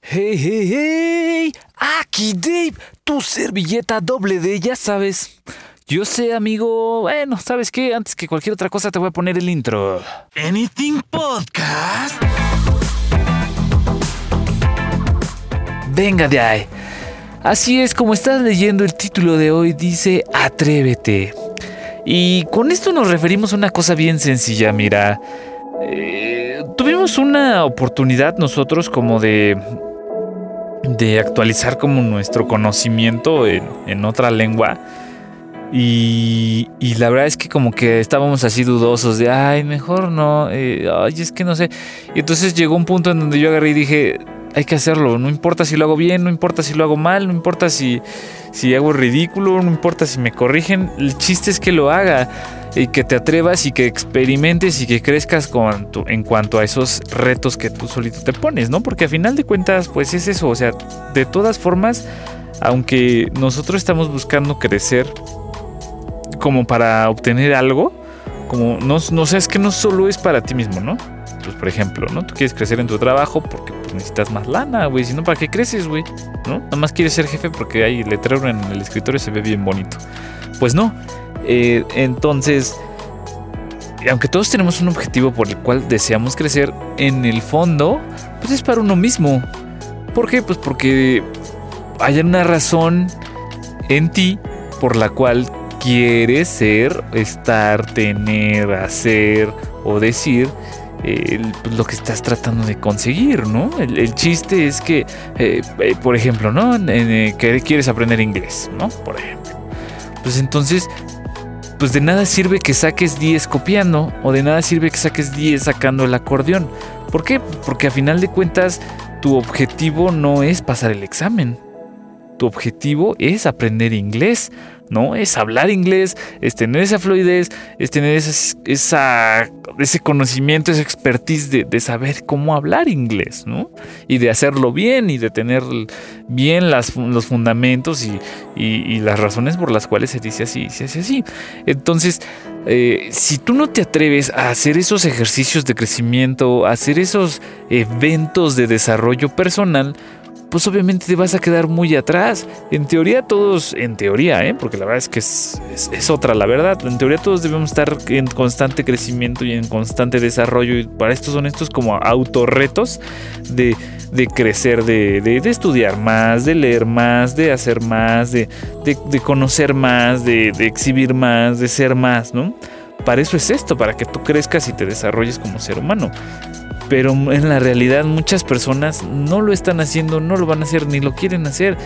Hey, hey, hey, aquí Dave, tu servilleta doble D, ya sabes. Yo sé, amigo. Bueno, ¿sabes qué? Antes que cualquier otra cosa te voy a poner el intro. Anything Podcast. Venga de ahí. Así es, como estás leyendo el título de hoy, dice Atrévete. Y con esto nos referimos a una cosa bien sencilla, mira. Eh, tuvimos una oportunidad nosotros como de de actualizar como nuestro conocimiento en, otra lengua. Y, y, la verdad es que como que estábamos así dudosos de, ay, mejor no, eh, ay, es que no sé. Y entonces llegó un punto en donde yo agarré y dije, hay que hacerlo, no importa si lo hago bien, no importa si lo hago mal, no importa si, si hago ridículo, no importa si me corrigen, el chiste es que lo haga y que te atrevas y que experimentes y que crezcas con en cuanto a esos retos que tú solito te pones, ¿no? Porque a final de cuentas, pues es eso, o sea, de todas formas, aunque nosotros estamos buscando crecer como para obtener algo, como no, no sé, es que no solo es para ti mismo, ¿no? Pues por ejemplo, ¿no? Tú quieres crecer en tu trabajo porque pues, necesitas más lana, güey, si no, ¿para qué creces, güey? ¿No? Nada más quieres ser jefe porque hay letrero en el escritorio se ve bien bonito. Pues no, eh, entonces, aunque todos tenemos un objetivo por el cual deseamos crecer, en el fondo, pues es para uno mismo. ¿Por qué? Pues porque hay una razón en ti por la cual quieres ser, estar, tener, hacer o decir pues, lo que estás tratando de conseguir, ¿no? El, chiste es que, eh, eh, por ejemplo, ¿no? que quieres aprender inglés, ¿no? Por ejemplo. Pues entonces pues de nada sirve que saques 10 copiando o de nada sirve que saques 10 sacando el acordeón. ¿Por qué? Porque a final de cuentas tu objetivo no es pasar el examen. Tu objetivo es aprender inglés. ¿no? Es hablar inglés, es tener esa fluidez, es tener esa, ese conocimiento, esa expertise de, saber cómo hablar inglés, ¿no? Y de hacerlo bien y de tener bien las, los fundamentos y, las razones por las cuales se dice así, se hace así. Entonces, eh, si tú no te atreves a hacer esos ejercicios de crecimiento, a hacer esos eventos de desarrollo personal, pues obviamente te vas a quedar muy atrás. En teoría todos, en teoría, ¿eh? porque la verdad es que es, otra la verdad, en teoría todos debemos estar en constante crecimiento y en constante desarrollo y para esto son estos como autorretos de, de crecer, de, de, estudiar más, de leer más, de hacer más, de, de conocer más, de, exhibir más, de ser más, ¿no? Para eso es esto, para que tú crezcas y te desarrolles como ser humano pero en la realidad muchas personas no lo están haciendo, no lo van a hacer ni lo quieren hacer.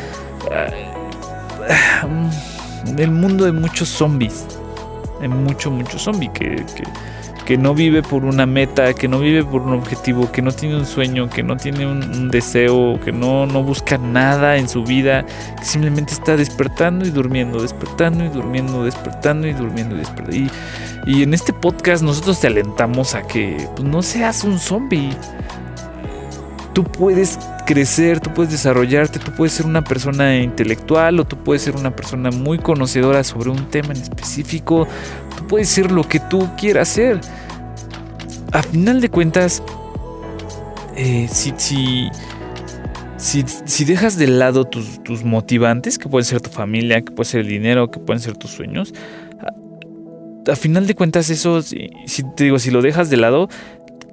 El mundo de muchos zombies, hay mucho, mucho zombie que, que, no vive por una meta, que no vive por un objetivo, que no tiene un sueño, que no tiene un, deseo, que no, no busca nada en su vida, que simplemente está despertando y durmiendo, despertando y durmiendo, despertando y durmiendo y despertando. Y, y en este podcast nosotros te alentamos a que pues, no seas un zombie. Tú puedes crecer, tú puedes desarrollarte, tú puedes ser una persona intelectual o tú puedes ser una persona muy conocedora sobre un tema en específico. Tú puedes ser lo que tú quieras ser. A final de cuentas, eh, si, si, si, dejas de lado tus, tus motivantes, que pueden ser tu familia, que puede ser el dinero, que pueden ser tus sueños, a final de cuentas eso, si, te digo, si lo dejas de lado,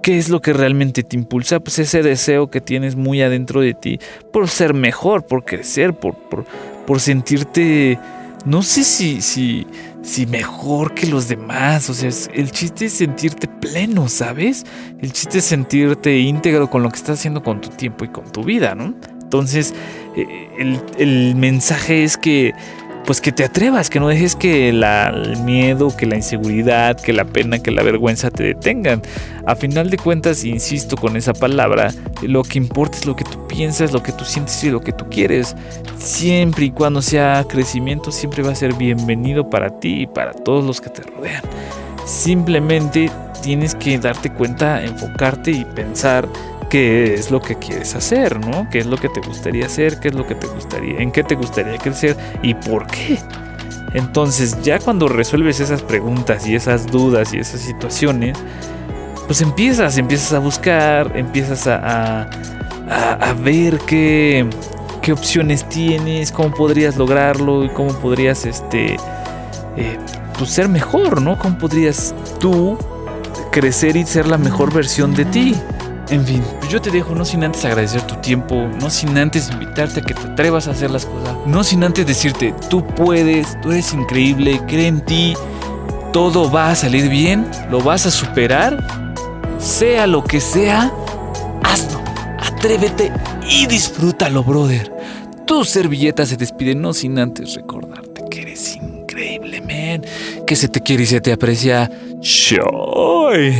¿qué es lo que realmente te impulsa? Pues ese deseo que tienes muy adentro de ti por ser mejor, por crecer, por, por, sentirte, no sé si, si, si mejor que los demás. O sea, el chiste es sentirte pleno, ¿sabes? El chiste es sentirte íntegro con lo que estás haciendo con tu tiempo y con tu vida, ¿no? Entonces, eh, el, el mensaje es que pues que te atrevas, que no dejes que el miedo, que la inseguridad, que la pena, que la vergüenza te detengan. A final de cuentas, insisto con esa palabra, lo que importa es lo que tú piensas, lo que tú sientes y lo que tú quieres. Siempre y cuando sea crecimiento, siempre va a ser bienvenido para ti y para todos los que te rodean. Simplemente tienes que darte cuenta, enfocarte y pensar qué es lo que quieres hacer, ¿no? ¿Qué es lo que te gustaría hacer? ¿Qué es lo que te gustaría? ¿En qué te gustaría crecer? ¿Y por qué? Entonces, ya cuando resuelves esas preguntas y esas dudas y esas situaciones, pues empiezas, empiezas a buscar, empiezas a, a, ver qué, qué opciones tienes, cómo podrías lograrlo y cómo podrías este, eh, pues ser mejor, ¿no? ¿Cómo podrías tú crecer y ser la mejor versión de ti? En fin, pues yo te dejo no sin antes agradecer tu tiempo, no sin antes invitarte a que te atrevas a hacer las cosas, no sin antes decirte, tú puedes, tú eres increíble, cree en ti, todo va a salir bien, lo vas a superar, sea lo que sea, hazlo, atrévete y disfrútalo, brother. Tu servilleta se despide no sin antes recordarte que eres increíble, man, que se te quiere y se te aprecia. Choy.